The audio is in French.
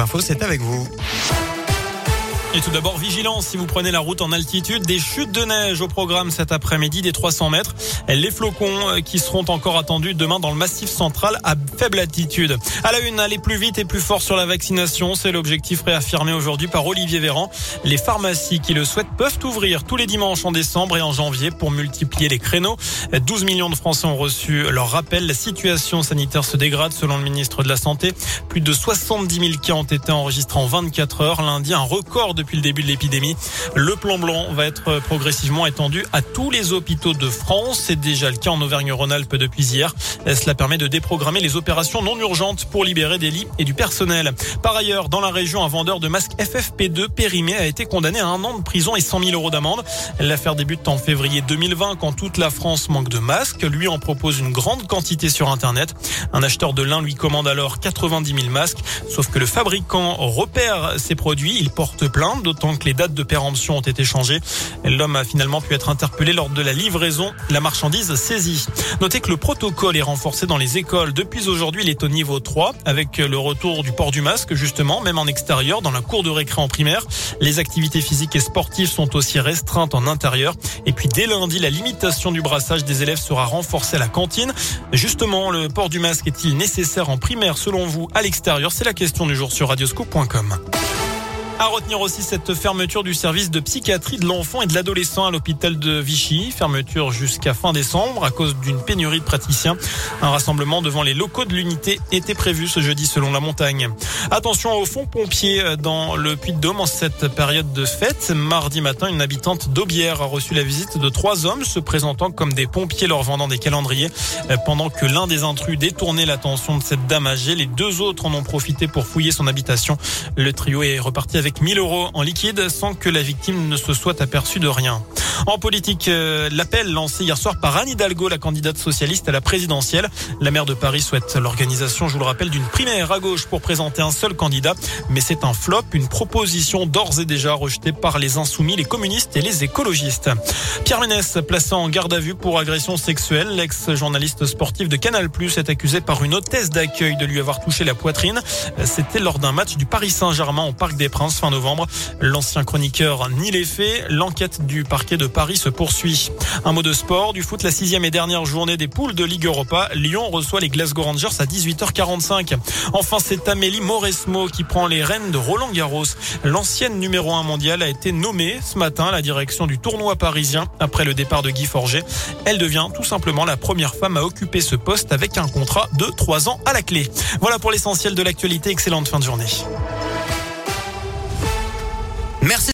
Info, c'est avec vous. Et tout d'abord, vigilance si vous prenez la route en altitude. Des chutes de neige au programme cet après-midi des 300 mètres. Les flocons euh, qui seront encore attendus demain dans le massif central à faible altitude. À la une, aller plus vite et plus fort sur la vaccination. C'est l'objectif réaffirmé aujourd'hui par Olivier Véran. Les pharmacies qui le souhaitent peuvent ouvrir tous les dimanches en décembre et en janvier pour multiplier les créneaux. 12 millions de Français ont reçu leur rappel. La situation sanitaire se dégrade selon le ministre de la Santé. Plus de 70 000 cas ont été enregistrés en 24 heures. Lundi, un record depuis le début de l'épidémie. Le plan blanc va être progressivement étendu à tous les hôpitaux de France. C'est déjà le cas en Auvergne-Rhône-Alpes depuis hier. Cela permet de déprogrammer les opérations non urgentes pour libérer des lits et du personnel. Par ailleurs, dans la région, un vendeur de masques FFP2 périmé a été condamné à un an de prison et 100 000 euros d'amende. L'affaire débute en février 2020 quand toute la France manque de masques. Lui en propose une grande quantité sur Internet. Un acheteur de lin lui commande alors 90 000 masques. Sauf que le fabricant repère ses produits. Il porte plainte d'autant que les dates de péremption ont été changées. L'homme a finalement pu être interpellé lors de la livraison, la marchandise saisie. Notez que le protocole est renforcé dans les écoles. Depuis aujourd'hui, il est au niveau 3, avec le retour du port du masque, justement, même en extérieur, dans la cour de récré en primaire. Les activités physiques et sportives sont aussi restreintes en intérieur. Et puis dès lundi, la limitation du brassage des élèves sera renforcée à la cantine. Justement, le port du masque est-il nécessaire en primaire selon vous à l'extérieur? C'est la question du jour sur radioscope.com. À retenir aussi cette fermeture du service de psychiatrie de l'enfant et de l'adolescent à l'hôpital de Vichy. Fermeture jusqu'à fin décembre à cause d'une pénurie de praticiens. Un rassemblement devant les locaux de l'unité était prévu ce jeudi selon la montagne. Attention aux fonds pompiers dans le Puy-de-Dôme en cette période de fête. Mardi matin, une habitante d'Aubière a reçu la visite de trois hommes se présentant comme des pompiers leur vendant des calendriers. Pendant que l'un des intrus détournait l'attention de cette dame âgée, les deux autres en ont profité pour fouiller son habitation. Le trio est reparti avec avec 1000 euros en liquide sans que la victime ne se soit aperçue de rien. En politique, euh, l'appel lancé hier soir par Anne Hidalgo, la candidate socialiste à la présidentielle. La maire de Paris souhaite l'organisation, je vous le rappelle, d'une primaire à gauche pour présenter un seul candidat. Mais c'est un flop, une proposition d'ores et déjà rejetée par les insoumis, les communistes et les écologistes. Pierre Ménès, placé en garde à vue pour agression sexuelle, l'ex-journaliste sportif de Canal+, est accusé par une hôtesse d'accueil de lui avoir touché la poitrine. C'était lors d'un match du Paris Saint-Germain au Parc des Princes fin novembre. L'ancien chroniqueur nie les faits. L'enquête du parquet de Paris se poursuit. Un mot de sport, du foot, la sixième et dernière journée des poules de Ligue Europa. Lyon reçoit les Glasgow Rangers à 18h45. Enfin, c'est Amélie Mauresmo qui prend les rênes de Roland Garros. L'ancienne numéro 1 mondiale a été nommée ce matin à la direction du tournoi parisien après le départ de Guy Forget. Elle devient tout simplement la première femme à occuper ce poste avec un contrat de 3 ans à la clé. Voilà pour l'essentiel de l'actualité. Excellente fin de journée. Merci.